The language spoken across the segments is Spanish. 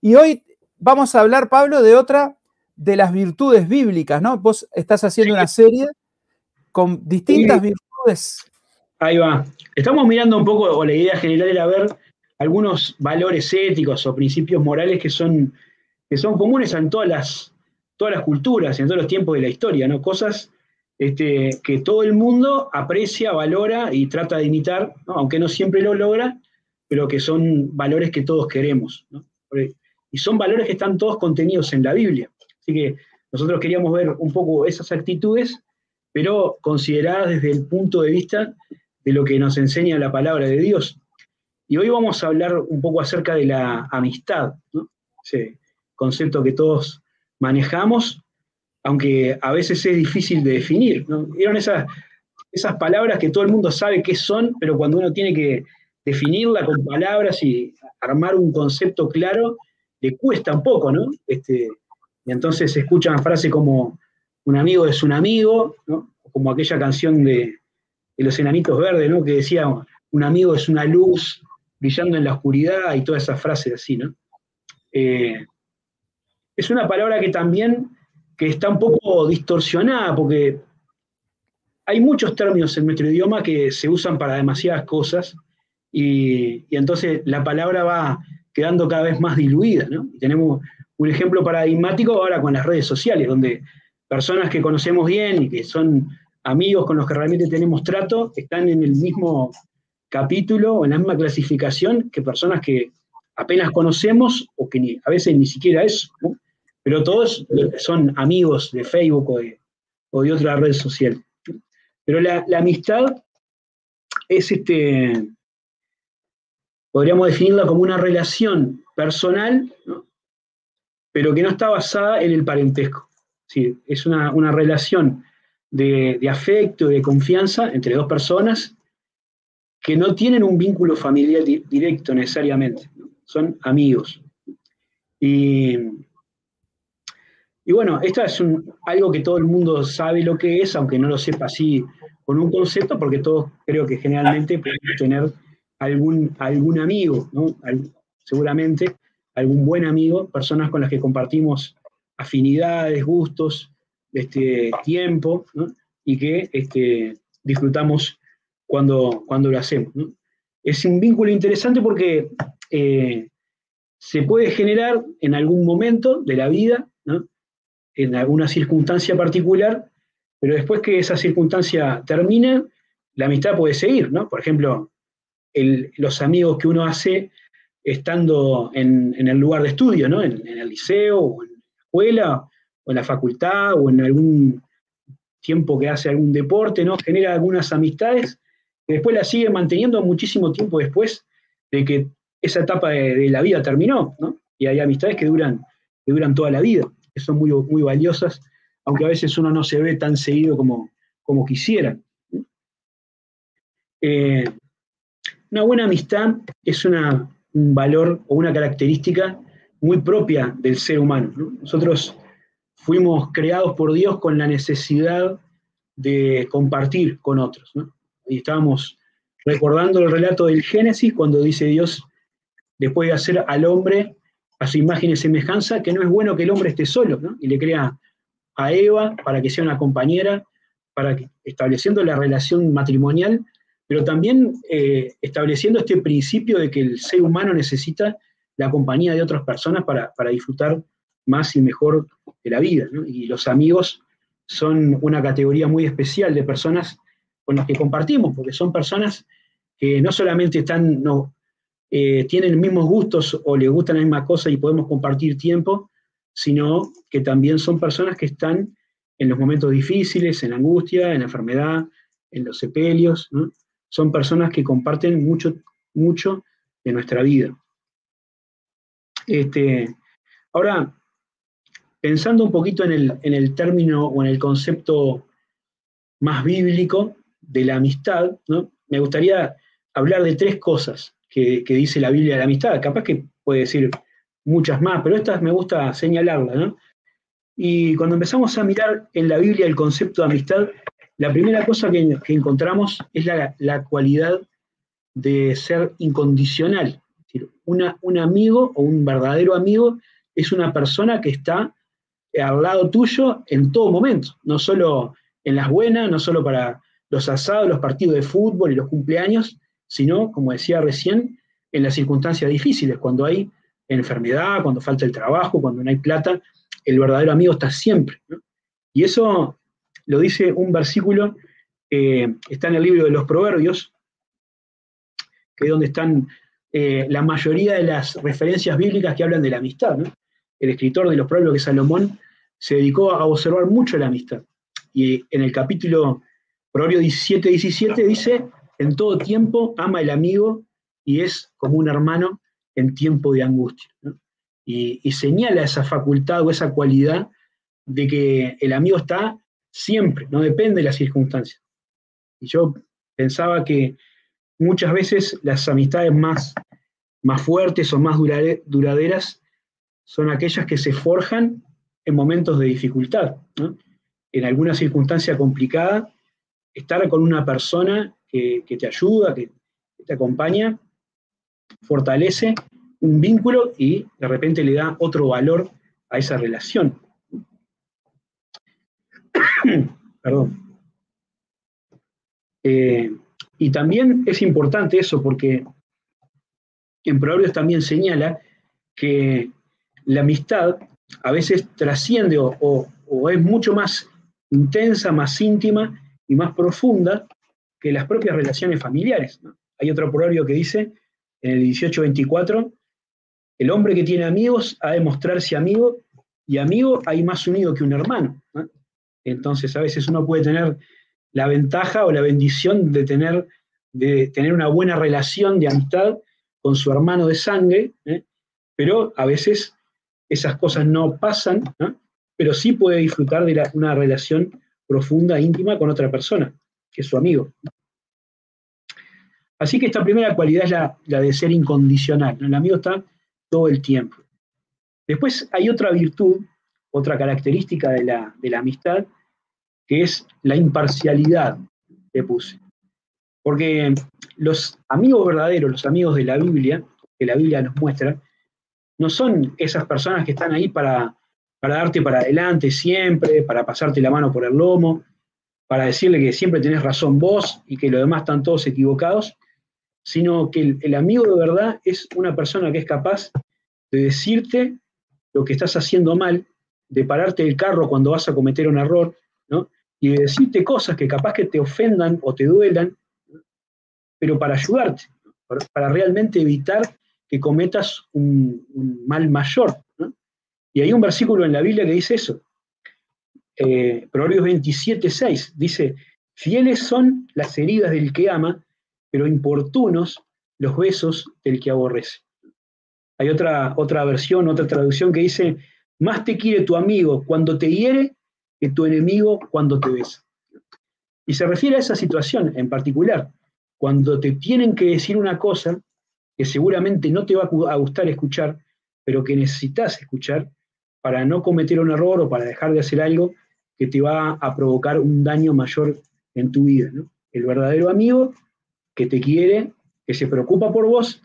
Y hoy vamos a hablar, Pablo, de otra de las virtudes bíblicas, ¿no? Vos estás haciendo una serie con distintas virtudes. Ahí va. Estamos mirando un poco, o la idea general era ver algunos valores éticos o principios morales que son, que son comunes en todas las, todas las culturas y en todos los tiempos de la historia, ¿no? Cosas este, que todo el mundo aprecia, valora y trata de imitar, aunque no siempre lo logra, pero que son valores que todos queremos. Y son valores que están todos contenidos en la Biblia. Así que nosotros queríamos ver un poco esas actitudes, pero consideradas desde el punto de vista de lo que nos enseña la palabra de Dios. Y hoy vamos a hablar un poco acerca de la amistad, ese concepto que todos manejamos, aunque a veces es difícil de definir. ¿Vieron esas, esas palabras que todo el mundo sabe qué son, pero cuando uno tiene que definirla con palabras y armar un concepto claro, le cuesta un poco, ¿no? Este, y entonces se escuchan frases como un amigo es un amigo, ¿no? como aquella canción de, los enanitos verdes, ¿no? Que decía un amigo es una luz brillando en la oscuridad y todas esas frases así, ¿no? Eh, es una palabra que también que está un poco distorsionada porque hay muchos términos en nuestro idioma que se usan para demasiadas cosas y, entonces la palabra va quedando cada vez más diluida. ¿no? tenemos un ejemplo paradigmático ahora con las redes sociales, donde personas que conocemos bien y que son amigos con los que realmente tenemos trato están en el mismo capítulo o en la misma clasificación que personas que apenas conocemos o que a veces ni siquiera eso, pero todos son amigos de Facebook o de, otra red social. Pero la amistad es este, podríamos definirla como una relación personal, pero que no está basada en el parentesco. Sí, es una, relación de, afecto, de confianza entre dos personas que no tienen un vínculo familiar directo necesariamente, son amigos. Y, y bueno, esto es algo que todo el mundo sabe lo que es, aunque no lo sepa así con un concepto, porque todos creo que generalmente podemos tener algún, algún amigo, ¿no? seguramente algún buen amigo, personas con las que compartimos afinidades, gustos, este, tiempo, y que este, disfrutamos cuando, cuando lo hacemos. Es un vínculo interesante porque eh, se puede generar en algún momento de la vida, en alguna circunstancia particular, pero después que esa circunstancia termina, la amistad puede seguir, ¿no? Por ejemplo, los amigos que uno hace estando en, el lugar de estudio, ¿no? En, el liceo, o en la escuela, o en la facultad, o en algún tiempo que hace algún deporte, ¿no? Genera algunas amistades que después las sigue manteniendo muchísimo tiempo después de que esa etapa de, la vida terminó, ¿no? Y hay amistades que duran, que duran toda la vida, que son muy, muy valiosas, aunque a veces uno no se ve tan seguido como, como quisiera. Eh, una buena amistad es un valor o una característica muy propia del ser humano. Nosotros fuimos creados por Dios con la necesidad de compartir con otros. Y estábamos recordando el relato del Génesis cuando dice Dios, después de hacer al hombre a su imagen y semejanza, que no es bueno que el hombre esté solo, y le crea a Eva para que sea una compañera, para que, estableciendo la relación matrimonial, pero también eh, estableciendo este principio de que el ser humano necesita la compañía de otras personas para, disfrutar más y mejor de la vida. Y los amigos son una categoría muy especial de personas con las que compartimos, porque son personas que no solamente están, no, eh, tienen mismos gustos o les gustan la misma cosa y podemos compartir tiempo, sino que también son personas que están en los momentos difíciles, en la angustia, en la enfermedad, en los sepelios. Son personas que comparten mucho, mucho de nuestra vida. Este, ahora, pensando un poquito en el, término o en el concepto más bíblico de la amistad, ¿no? me gustaría hablar de tres cosas que, dice la Biblia de la amistad. Capaz que puede decir muchas más, pero estas me gusta señalarlas. Y cuando empezamos a mirar en la Biblia el concepto de amistad, la primera cosa que, encontramos es la, cualidad de ser incondicional. una, un amigo o un verdadero amigo es una persona que está al lado tuyo en todo momento, no solo en las buenas, no solo para los asados, los partidos de fútbol y los cumpleaños, sino, como decía recién, en las circunstancias difíciles, cuando hay enfermedad, cuando falta el trabajo, cuando no hay plata, el verdadero amigo está siempre. Y eso lo dice un versículo que está en el libro de los Proverbios, que es donde están eh, la mayoría de las referencias bíblicas que hablan de la amistad. El escritor de los Proverbios, que es Salomón, se dedicó a observar mucho la amistad. Y en el capítulo Proverbio 17, 17 dice, en todo tiempo ama el amigo y es como un hermano en tiempo de angustia. Y, señala esa facultad o esa cualidad de que el amigo está siempre, no depende de las circunstancias. Y yo pensaba que muchas veces las amistades más, más fuertes o más duraderas son aquellas que se forjan en momentos de dificultad. En alguna circunstancia complicada, estar con una persona que, te ayuda, que, te acompaña, fortalece un vínculo y de repente le da otro valor a esa relación. Perdón. Eh, y también es importante eso porque en Proverbios también señala que la amistad a veces trasciende o, es mucho más intensa, más íntima y más profunda que las propias relaciones familiares. Hay otro proverbio que dice, en el 1824, el hombre que tiene amigos ha de mostrarse amigo y amigo hay más unido que un hermano. Entonces a veces uno puede tener la ventaja o la bendición de tener, de tener una buena relación de amistad con su hermano de sangre, ¿eh? pero a veces esas cosas no pasan, pero sí puede disfrutar de una relación profunda, íntima con otra persona, que es su amigo. Así que esta primera cualidad es la, de ser incondicional. El amigo está todo el tiempo. Después hay otra virtud, otra característica de la, de la amistad, que es la imparcialidad que puse. Porque los amigos verdaderos, los amigos de la Biblia, que la Biblia nos muestra, no son esas personas que están ahí para, para darte para adelante siempre, para pasarte la mano por el lomo, para decirle que siempre tenés razón vos y que los demás están todos equivocados, sino que el amigo de verdad es una persona que es capaz de decirte lo que estás haciendo mal, de pararte el carro cuando vas a cometer un error, ¿no? y de decirte cosas que capaz que te ofendan o te duelan, pero para ayudarte, para, realmente evitar que cometas un, mal mayor. Y hay un versículo en la Biblia que dice eso. Eh, Proverbios 27, 6 dice, fieles son las heridas del que ama, pero importunos los besos del que aborrece. Hay otra, otra versión, otra traducción que dice, más te quiere tu amigo cuando te hiere que tu enemigo cuando te ves. Y se refiere a esa situación en particular, cuando te tienen que decir una cosa que seguramente no te va a gustar escuchar, pero que necesitas escuchar para no cometer un error o para dejar de hacer algo que te va a provocar un daño mayor en tu vida. El verdadero amigo que te quiere, que se preocupa por vos,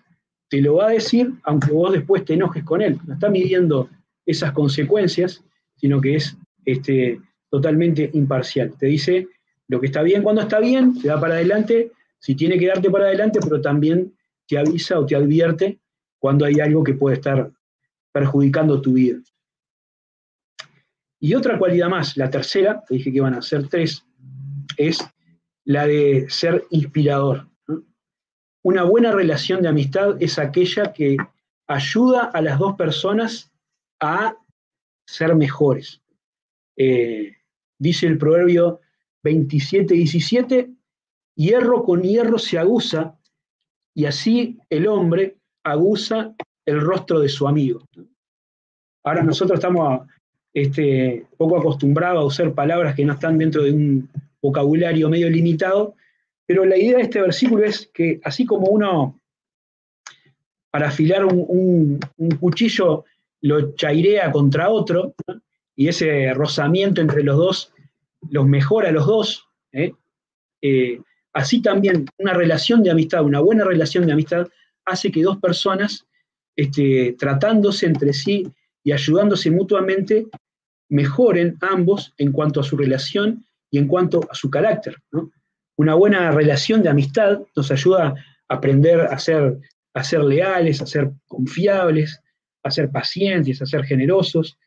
te lo va a decir aunque vos después te enojes con él. No está midiendo esas consecuencias, sino que es este, totalmente imparcial. Te dice lo que está bien cuando está bien, te da para adelante, si tiene que darte para adelante, pero también te avisa o te advierte cuando hay algo que puede estar perjudicando tu vida. Y otra cualidad más, la tercera, te dije que van a ser tres, es la de ser inspirador. Una buena relación de amistad es aquella que ayuda a las dos personas a ser mejores. Eh, dice el proverbio 27, 17, hierro con hierro se aguza y así el hombre aguza el rostro de su amigo. Ahora nosotros estamos este, poco acostumbrados a usar palabras que no están dentro de un vocabulario medio limitado, pero la idea de este versículo es que así como uno para afilar un, cuchillo lo chairea contra otro, y ese rozamiento entre los dos los mejora a los dos. ¿eh? Eh, así también una relación de amistad, una buena relación de amistad, hace que dos personas, este, tratándose entre sí y ayudándose mutuamente, mejoren ambos en cuanto a su relación y en cuanto a su carácter. Una buena relación de amistad nos ayuda a aprender a ser, a ser leales, a ser confiables, a ser pacientes, a ser generosos,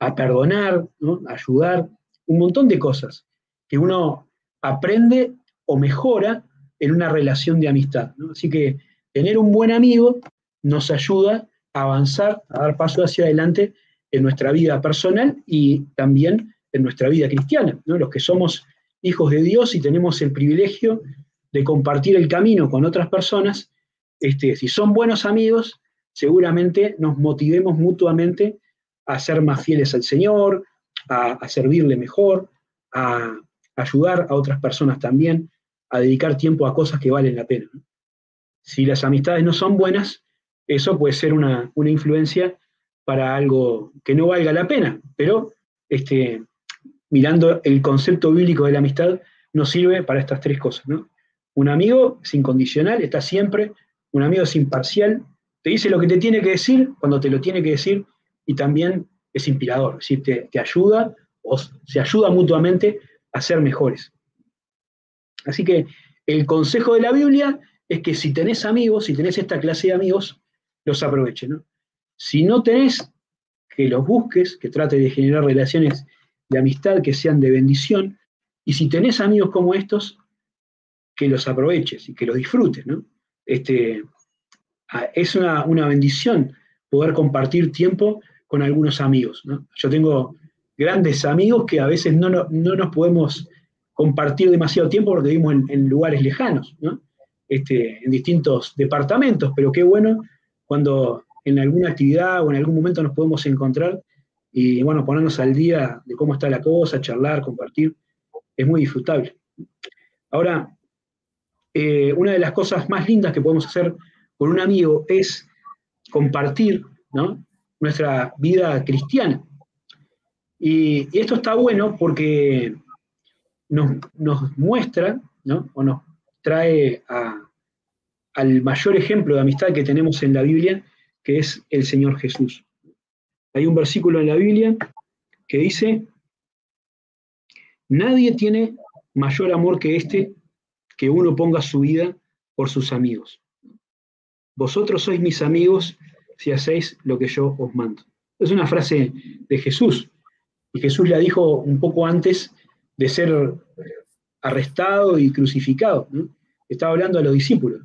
a perdonar, a ayudar, un montón de cosas que uno aprende o mejora en una relación de amistad. Así que tener un buen amigo nos ayuda a avanzar, a dar paso hacia adelante en nuestra vida personal y también en nuestra vida cristiana. Los que somos hijos de Dios y tenemos el privilegio de compartir el camino con otras personas, este, si son buenos amigos, seguramente nos motivemos mutuamente a ser más fieles al Señor, a, servirle mejor, a, ayudar a otras personas también, a dedicar tiempo a cosas que valen la pena. Si las amistades no son buenas, eso puede ser una, influencia para algo que no valga la pena, pero este, mirando el concepto bíblico de la amistad, nos sirve para estas tres cosas. Un amigo es incondicional, está siempre, un amigo es imparcial, te dice lo que te tiene que decir cuando te lo tiene que decir y también es inspirador, es decir, te, te ayuda o se ayuda mutuamente a ser mejores. Así que el consejo de la Biblia es que si tenés amigos, si tenés esta clase de amigos, los aproveches. Si no tenés, que los busques, que trate de generar relaciones de amistad que sean de bendición. Y si tenés amigos como estos, que los aproveches y que los disfrutes. Este, es una, bendición poder compartir tiempo con algunos amigos. Yo tengo grandes amigos que a veces no, nos podemos compartir demasiado tiempo porque vivimos en, lugares lejanos, este, en distintos departamentos, pero qué bueno cuando en alguna actividad o en algún momento nos podemos encontrar y bueno, ponernos al día de cómo está la cosa, charlar, compartir, es muy disfrutable. Ahora, eh, una de las cosas más lindas que podemos hacer con un amigo es compartir nuestra vida cristiana. Y, esto está bueno porque nos, muestra, o nos trae al mayor ejemplo de amistad que tenemos en la Biblia, que es el Señor Jesús. Hay un versículo en la Biblia que dice, nadie tiene mayor amor que este, que uno ponga su vida por sus amigos. Vosotros sois mis amigos si hacéis lo que yo os mando. Es una frase de Jesús, y Jesús la dijo un poco antes de ser arrestado y crucificado. Estaba hablando a los discípulos.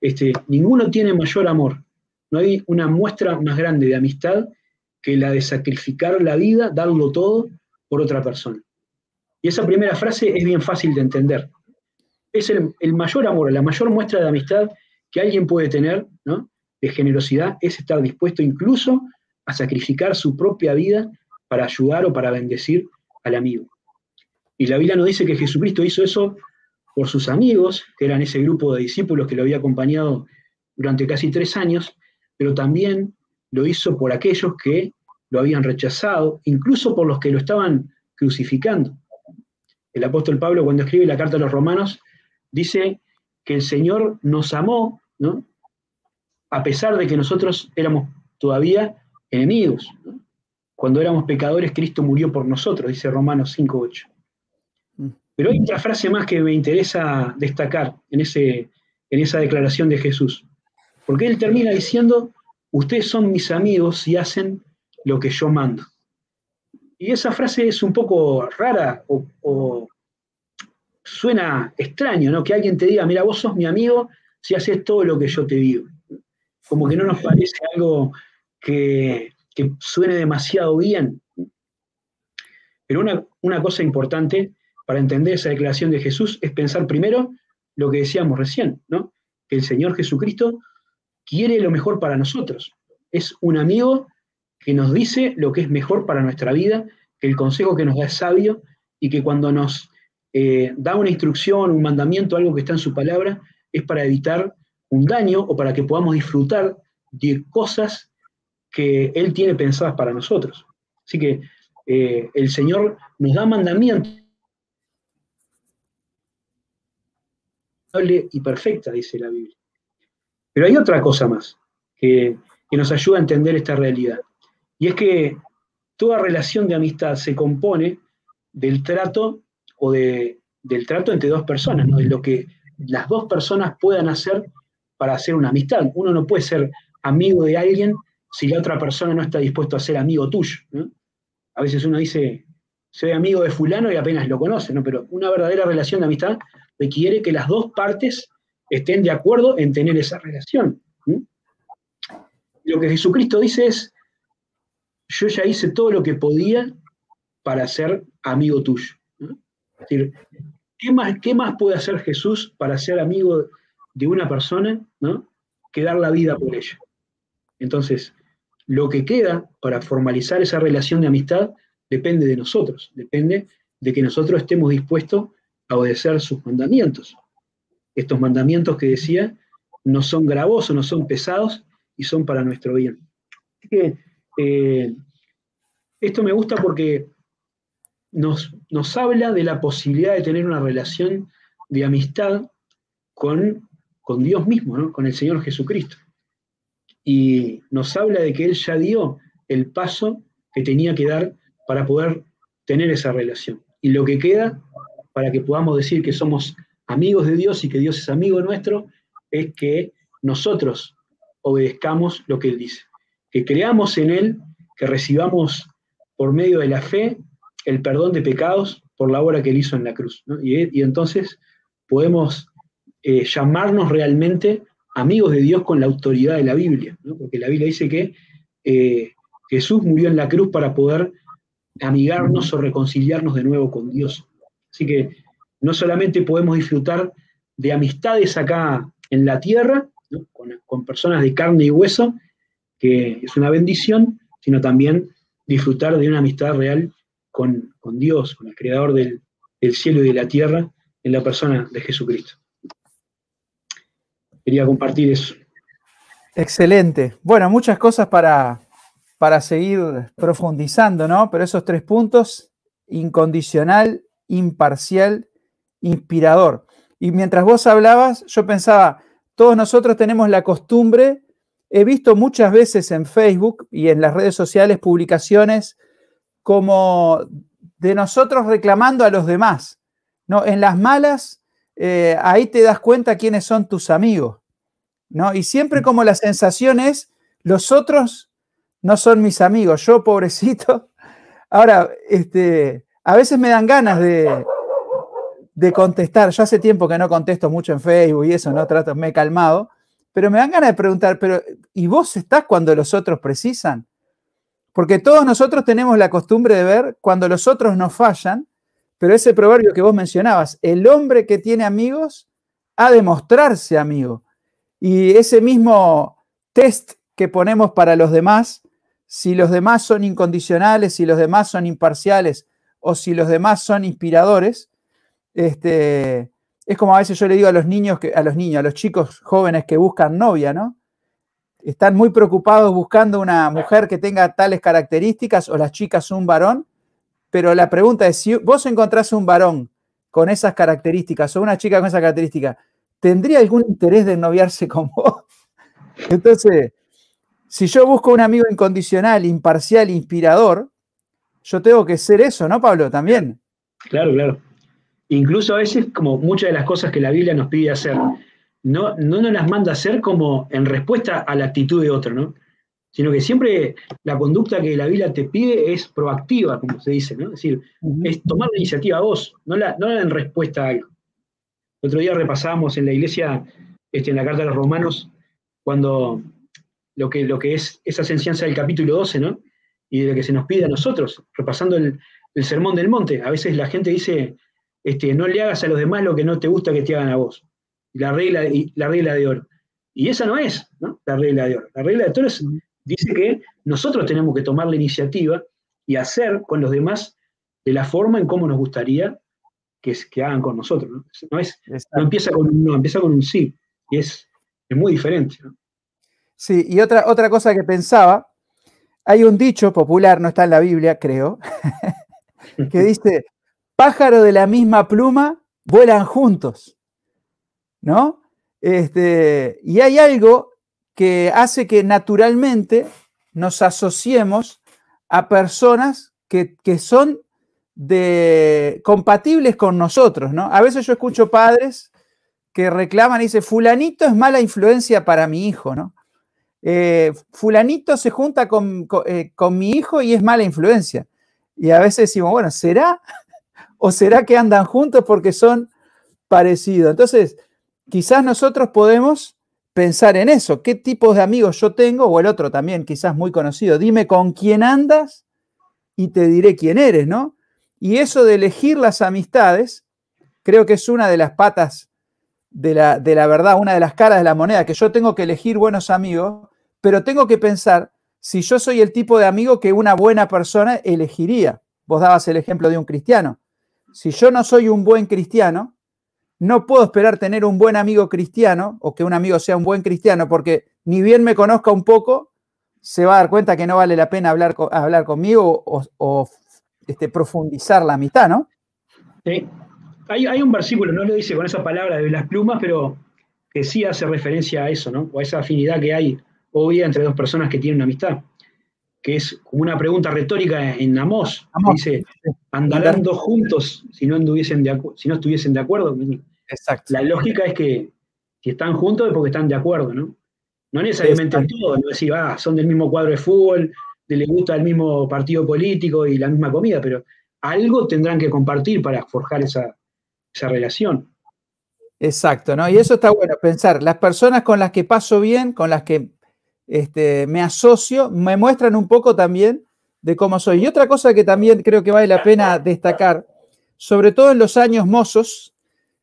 Este, ninguno tiene mayor amor. No hay una muestra más grande de amistad que la de sacrificar la vida, darlo todo por otra persona. Y esa primera frase es bien fácil de entender. Es el, mayor amor, la mayor muestra de amistad que alguien puede tener, de generosidad, es estar dispuesto incluso a sacrificar su propia vida para ayudar o para bendecir al amigo. Y la Biblia nos dice que Jesucristo hizo eso por sus amigos, que eran ese grupo de discípulos que lo había acompañado durante casi tres años, pero también lo hizo por aquellos que lo habían rechazado, incluso por los que lo estaban crucificando. El apóstol Pablo, cuando escribe la carta a los romanos, dice que el Señor nos amó, ¿no? A pesar de que nosotros éramos todavía enemigos. Cuando éramos pecadores, Cristo murió por nosotros, dice Romanos 5.8. Mm. Pero hay otra frase más que me interesa destacar en, ese, en esa declaración de Jesús. Porque él termina diciendo, ustedes son mis amigos y hacen lo que yo mando. Y esa frase es un poco rara o, suena extraño, ¿no? Que alguien te diga, mira, vos sos mi amigo si haces todo lo que yo te digo. Como que no nos parece algo que, suene demasiado bien. Pero una, cosa importante para entender esa declaración de Jesús es pensar primero lo que decíamos recién, ¿no? Que el Señor Jesucristo quiere lo mejor para nosotros. Es un amigo que nos dice lo que es mejor para nuestra vida, que el consejo que nos da es sabio y que cuando nos eh, da una instrucción, un mandamiento, algo que está en su palabra, es para evitar un daño o para que podamos disfrutar de cosas que Él tiene pensadas para nosotros. Así que eh, el Señor nos da mandamientos y perfecta, dice la Biblia. Pero hay otra cosa más que, nos ayuda a entender esta realidad. Y es que toda relación de amistad se compone del trato o de, del trato entre dos personas, ¿no? de lo que las dos personas puedan hacer para hacer una amistad. Uno no puede ser amigo de alguien si la otra persona no está dispuesto a ser amigo tuyo. A veces uno dice, soy amigo de fulano y apenas lo conoce, ¿no? pero una verdadera relación de amistad requiere que las dos partes estén de acuerdo en tener esa relación. Lo que Jesucristo dice es, yo ya hice todo lo que podía para ser amigo tuyo. Es decir, ¿qué más, ¿qué más puede hacer Jesús para ser amigo de una persona ¿no? que dar la vida por ella? Entonces, lo que queda para formalizar esa relación de amistad depende de nosotros, depende de que nosotros estemos dispuestos a obedecer sus mandamientos. Estos mandamientos que decía no son gravosos, no son pesados y son para nuestro bien. Eh, esto me gusta porque nos, nos, habla de la posibilidad de tener una relación de amistad con, con Dios mismo, con el Señor Jesucristo. Y nos habla de que Él ya dio el paso que tenía que dar para poder tener esa relación. Y lo que queda para que podamos decir que somos amigos de Dios y que Dios es amigo nuestro, es que nosotros obedezcamos lo que Él dice, que creamos en Él, que recibamos por medio de la fe el perdón de pecados por la obra que Él hizo en la cruz. Y, entonces podemos eh, llamarnos realmente amigos de Dios con la autoridad de la Biblia, porque la Biblia dice que eh, Jesús murió en la cruz para poder amigarnos o reconciliarnos de nuevo con Dios. Así que no solamente podemos disfrutar de amistades acá en la tierra, con, personas de carne y hueso, que es una bendición, sino también disfrutar de una amistad real con, Dios, con el Creador del, cielo y de la tierra, en la persona de Jesucristo. Quería compartir eso. Excelente. Bueno, muchas cosas para, para seguir profundizando, ¿no? Pero esos tres puntos, incondicional, imparcial, inspirador. Y mientras vos hablabas, yo pensaba, todos nosotros tenemos la costumbre, he visto muchas veces en Facebook y en las redes sociales publicaciones como de nosotros reclamando a los demás. ¿no? En las malas, eh, ahí te das cuenta quiénes son tus amigos. ¿no? Y siempre como la sensación es, los otros no son mis amigos, yo pobrecito. Ahora, este, a veces me dan ganas de, de contestar. Yo hace tiempo que no contesto mucho en Facebook y eso, no trato, me he calmado, pero me dan ganas de preguntar, pero ¿y vos estás cuando los otros precisan? Porque todos nosotros tenemos la costumbre de ver cuando los otros nos fallan, pero ese proverbio que vos mencionabas, el hombre que tiene amigos ha de mostrarse amigo. Y ese mismo test que ponemos para los demás, si los demás son incondicionales, si los demás son imparciales o si los demás son inspiradores, este, es como a veces yo le digo a los niños, que, a los niños, a los chicos jóvenes que buscan novia, ¿no? Están muy preocupados buscando una mujer que tenga tales características o las chicas un varón, pero la pregunta es, si vos encontrás un varón con esas características o una chica con esas características, ¿tendría algún interés de noviarse con vos? Entonces, si yo busco un amigo incondicional, imparcial, inspirador, yo tengo que ser eso, ¿no, Pablo? También. Claro, claro. Incluso a veces, como muchas de las cosas que la Biblia nos pide hacer, no, no nos las manda a hacer como en respuesta a la actitud de otro, ¿no? Sino que siempre la conducta que la Biblia te pide es proactiva, como se dice, ¿no? Es decir, es tomar la iniciativa a vos, no la, no en respuesta a algo. El otro día repasábamos en la iglesia, este, en la carta de los romanos, cuando lo que, lo que es esa enseñanza del capítulo 12, ¿no? Y de lo que se nos pide a nosotros, repasando el, sermón del monte. A veces la gente dice, este, no le hagas a los demás lo que no te gusta que te hagan a vos. La regla, la regla de oro. Y esa no es la regla de oro. La regla de oro dice que nosotros tenemos que tomar la iniciativa y hacer con los demás de la forma en cómo nos gustaría que, que hagan con nosotros. No, es, no empieza con un no, empieza con un sí. Y es, es muy diferente. ¿no? Sí, y otra, otra cosa que pensaba, hay un dicho popular, no está en la Biblia, creo, que dice, pájaro de la misma pluma vuelan juntos, ¿no? Este, y hay algo que hace que naturalmente nos asociemos a personas que, son de, compatibles con nosotros, ¿no? A veces yo escucho padres que reclaman y dicen, fulanito es mala influencia para mi hijo, ¿no? Eh, fulanito se junta eh, con, mi hijo y es mala influencia. Y a veces decimos, bueno, ¿será? ¿O será que andan juntos porque son parecidos? Entonces, quizás nosotros podemos pensar en eso. ¿Qué tipos de amigos yo tengo? O el otro también, quizás muy conocido. Dime con quién andas y te diré quién eres, ¿no? Y eso de elegir las amistades, creo que es una de las patas de la, de la verdad, una de las caras de la moneda, que yo tengo que elegir buenos amigos, pero tengo que pensar si yo soy el tipo de amigo que una buena persona elegiría. Vos dabas el ejemplo de un cristiano. Si yo no soy un buen cristiano, no puedo esperar tener un buen amigo cristiano o que un amigo sea un buen cristiano, porque ni bien me conozca un poco, se va a dar cuenta que no vale la pena hablar, hablar conmigo o, este, profundizar la amistad, ¿no? Sí. Hay, un versículo, no lo dice con esa palabra de las plumas, pero que sí hace referencia a eso, ¿no? O a esa afinidad que hay obvia entre dos personas que tienen una amistad. Que es como una pregunta retórica en Amós. Dice, andarán dos juntos si no, anduviesen de si no estuviesen de acuerdo. Exacto. La lógica es que si están juntos es porque están de acuerdo, ¿no? No necesariamente en todo, no decir, ah, son del mismo cuadro de fútbol, les gusta el mismo partido político y la misma comida, pero algo tendrán que compartir para forjar esa, relación. Exacto, ¿no? Y eso está bueno, pensar, las personas con las que paso bien, con las que este, me asocio, me muestran un poco también de cómo soy. Y otra cosa que también creo que vale la pena destacar, sobre todo en los años mozos,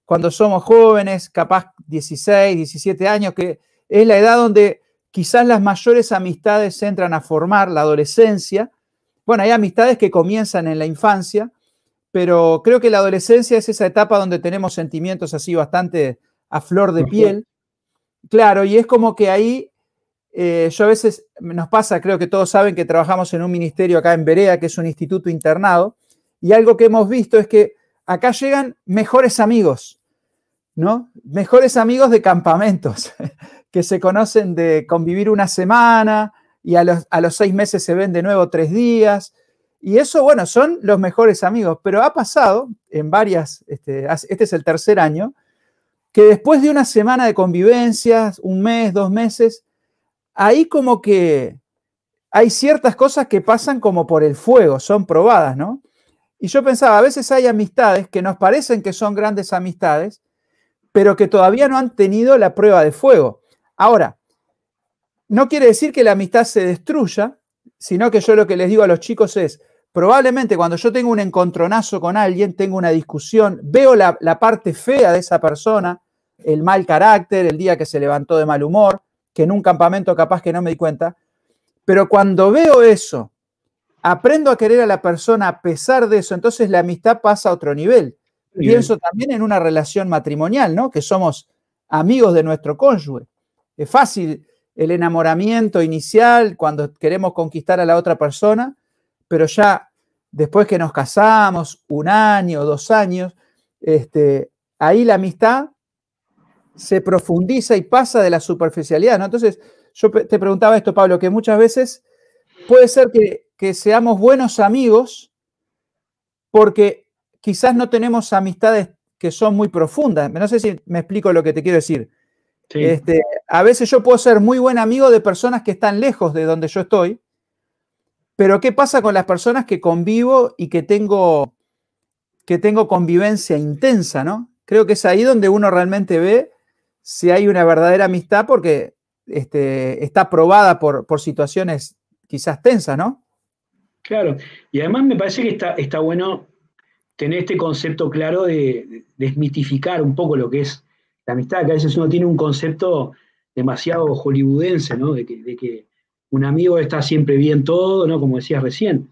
cuando somos jóvenes, capaz 16, 17 años, que es la edad donde quizás las mayores amistades se entran a formar, la adolescencia. Bueno, hay amistades que comienzan en la infancia, pero creo que la adolescencia es esa etapa donde tenemos sentimientos así bastante a flor de piel. Claro, y es como que ahí eh, yo a veces nos pasa, creo que todos saben que trabajamos en un ministerio acá en Berea, que es un instituto internado, y algo que hemos visto es que acá llegan mejores amigos, ¿no? Mejores amigos de campamentos. que se conocen de convivir una semana y a los, seis meses se ven de nuevo tres días. Y eso, bueno, son los mejores amigos, pero ha pasado en varias, este, este es el tercer año, que después de una semana de convivencias, un mes, dos meses, ahí como que hay ciertas cosas que pasan como por el fuego, son probadas, ¿no? Y yo pensaba, a veces hay amistades que nos parecen que son grandes amistades, pero que todavía no han tenido la prueba de fuego. Ahora, no quiere decir que la amistad se destruya, sino que yo lo que les digo a los chicos es, probablemente cuando yo tengo un encontronazo con alguien, tengo una discusión, veo la, parte fea de esa persona, el mal carácter, el día que se levantó de mal humor, que en un campamento capaz que no me di cuenta, pero cuando veo eso, aprendo a querer a la persona a pesar de eso, entonces la amistad pasa a otro nivel. Pienso también en una relación matrimonial, ¿no? Que somos amigos de nuestro cónyuge. Es fácil el enamoramiento inicial cuando queremos conquistar a la otra persona, pero ya después que nos casamos, un año, dos años, este, ahí la amistad se profundiza y pasa de la superficialidad, ¿no? Entonces, yo te preguntaba esto, Pablo, que muchas veces puede ser que, que seamos buenos amigos porque quizás no tenemos amistades que son muy profundas. No sé si me explico lo que te quiero decir. Este, a veces yo puedo ser muy buen amigo de personas que están lejos de donde yo estoy, pero ¿qué pasa con las personas que convivo y que tengo, que tengo convivencia intensa, ¿no? Creo que es ahí donde uno realmente ve si hay una verdadera amistad porque este, está probada por, por situaciones quizás tensas, ¿no? Claro, y además me parece que está, está bueno tener este concepto claro de desmitificar un poco lo que es la amistad, que a veces uno tiene un concepto demasiado hollywoodense, ¿no? De que, un amigo está siempre bien todo, ¿no? Como decías recién.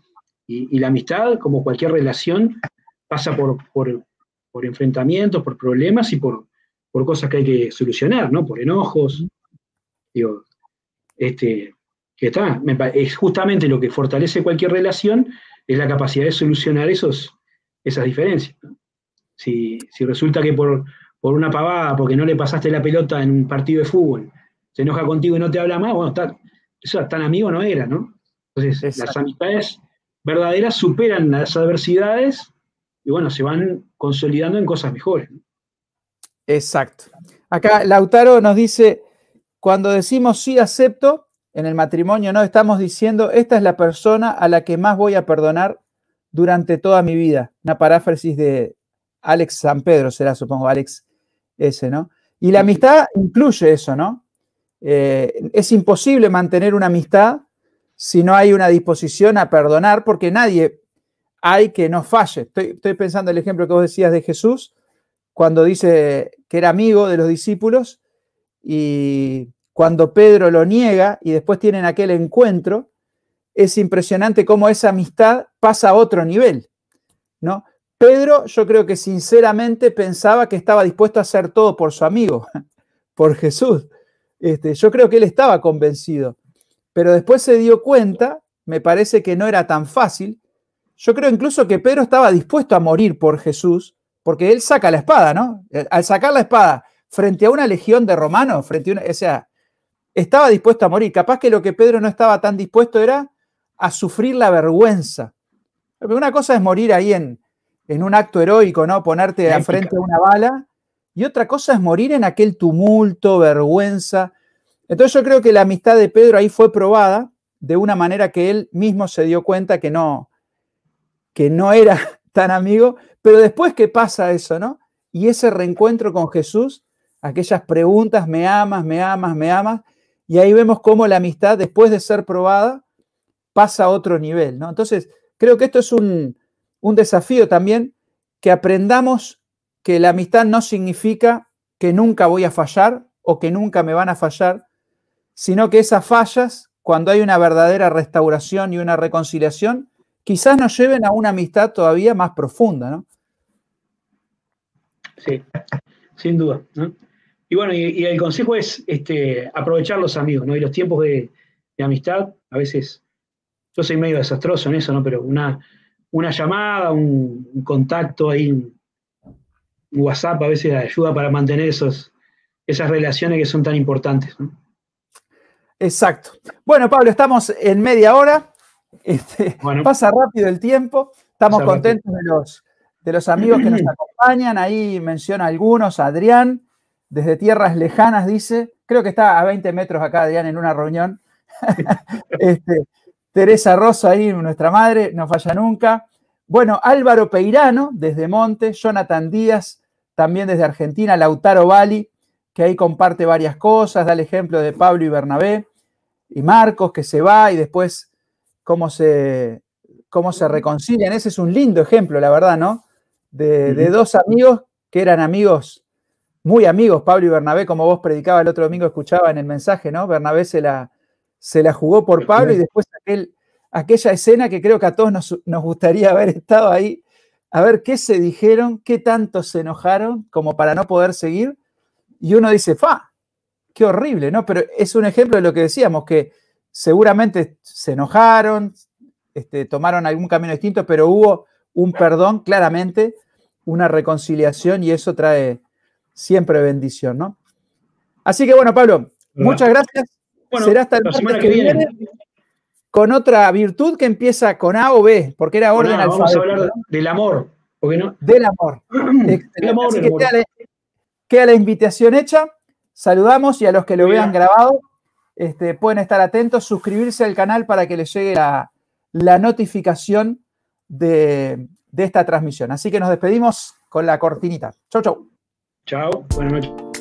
Y, la amistad, como cualquier relación, pasa por, por, enfrentamientos, por problemas y por, por, cosas que hay que solucionar, ¿no? Por enojos. Digo, este, que está, es justamente lo que fortalece cualquier relación, es la capacidad de solucionar esos, esas diferencias. Si, si resulta que por, por una pavada, porque no le pasaste la pelota en un partido de fútbol, se enoja contigo y no te habla más, bueno, está, eso tan amigo no era, ¿no? Entonces, las amistades verdaderas superan las adversidades y bueno, se van consolidando en cosas mejores. Exacto. Acá Lautaro nos dice, cuando decimos sí acepto en el matrimonio, no estamos diciendo, esta es la persona a la que más voy a perdonar durante toda mi vida. Una paráfrasis de Alex San Pedro, será, supongo, Alex ese, ¿no? Y la amistad incluye eso, ¿no? Eh, es imposible mantener una amistad si no hay una disposición a perdonar, porque nadie hay que no falle. Estoy, estoy pensando en el ejemplo que vos decías de Jesús, cuando dice que era amigo de los discípulos y cuando Pedro lo niega y después tienen aquel encuentro, es impresionante cómo esa amistad pasa a otro nivel, ¿no? Pedro, yo creo que sinceramente pensaba que estaba dispuesto a hacer todo por su amigo, por Jesús. Este, yo creo que él estaba convencido, pero después se dio cuenta, me parece que no era tan fácil. Yo creo incluso que Pedro estaba dispuesto a morir por Jesús, porque él saca la espada, ¿no? Al sacar la espada frente a una legión de romanos, frente a una, o sea, estaba dispuesto a morir. Capaz que lo que Pedro no estaba tan dispuesto era a sufrir la vergüenza. Porque una cosa es morir ahí en, en un acto heroico, ¿no? Ponerte a frente a una bala. Y otra cosa es morir en aquel tumulto, vergüenza. Entonces yo creo que la amistad de Pedro ahí fue probada de una manera que él mismo se dio cuenta que no, que no era tan amigo, pero después que pasa eso, ¿no? Y ese reencuentro con Jesús, aquellas preguntas, me amas, me amas, me amas, y ahí vemos cómo la amistad, después de ser probada, pasa a otro nivel, ¿no? Entonces, creo que esto es un, un desafío también, que aprendamos que la amistad no significa que nunca voy a fallar o que nunca me van a fallar, sino que esas fallas, cuando hay una verdadera restauración y una reconciliación, quizás nos lleven a una amistad todavía más profunda, ¿no? Sí, sin duda. Y bueno, y, el consejo es este, aprovechar los amigos, ¿no? Y los tiempos de, amistad, a veces, yo soy medio desastroso en eso, ¿no? Pero una, una llamada, un, contacto ahí, un WhatsApp a veces ayuda para mantener esos, esas relaciones que son tan importantes. Exacto. Bueno, Pablo, estamos en media hora. Este, pasa rápido el tiempo. Estamos contentos de los, de los amigos que nos acompañan. Ahí menciona algunos, Adrián, desde tierras lejanas, dice, creo que está a 20 metros acá, Adrián, en una reunión. Este, Teresa Rosa ahí, nuestra madre, no falla nunca. Bueno, Álvaro Peirano, desde Monte, Jonathan Díaz, también desde Argentina, Lautaro Bali, que ahí comparte varias cosas, da el ejemplo de Pablo y Bernabé, y Marcos, que se va y después cómo se, cómo se reconcilian. Ese es un lindo ejemplo, la verdad, ¿no? De, de dos amigos que eran amigos muy amigos, Pablo y Bernabé, como vos predicaba el otro domingo, escuchaba en el mensaje, ¿no? Bernabé se la, se la jugó por Pablo y después aquel, aquella escena que creo que a todos nos, gustaría haber estado ahí, a ver qué se dijeron, qué tanto se enojaron como para no poder seguir. Y uno dice, ¡fa! ¡Qué horrible! ¿no? Pero es un ejemplo de lo que decíamos, que seguramente se enojaron, este, tomaron algún camino distinto, pero hubo un perdón, claramente, una reconciliación y eso trae, siempre bendición, ¿no? Así que bueno, Pablo, muchas gracias. Será hasta el martes que, viene. con otra virtud que empieza con A o B, porque era orden al Vamos a hablar del amor, ¿por no? Del amor. Del amor, Así que Queda, la, invitación hecha. Saludamos y a los que lo vean grabado, este, pueden estar atentos, suscribirse al canal para que les llegue la, notificación de, esta transmisión. Así que nos despedimos con la cortinita. Chau, chau. Chao, buenas noches.